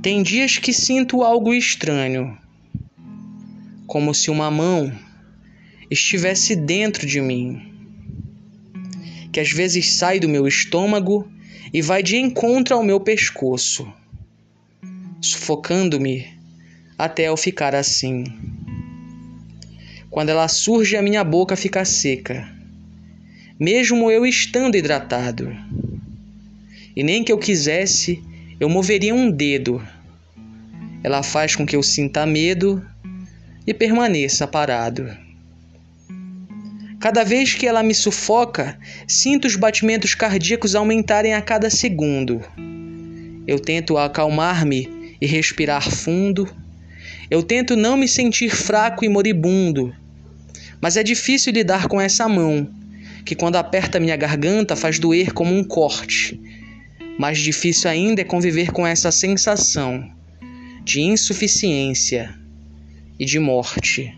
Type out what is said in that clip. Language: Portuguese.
Tem dias que sinto algo estranho, como se uma mão estivesse dentro de mim, que às vezes sai do meu estômago e vai de encontro ao meu pescoço, sufocando-me até eu ficar assim. Quando ela surge, a minha boca fica seca, mesmo eu estando hidratado. E nem que eu quisesse, eu moveria um dedo. Ela faz com que eu sinta medo e permaneça parado. Cada vez que ela me sufoca, sinto os batimentos cardíacos aumentarem a cada segundo. Eu tento acalmar-me e respirar fundo. Eu tento não me sentir fraco e moribundo. Mas é difícil lidar com essa mão, que quando aperta minha garganta faz doer como um corte mais difícil ainda é conviver com essa sensação de insuficiência e de morte.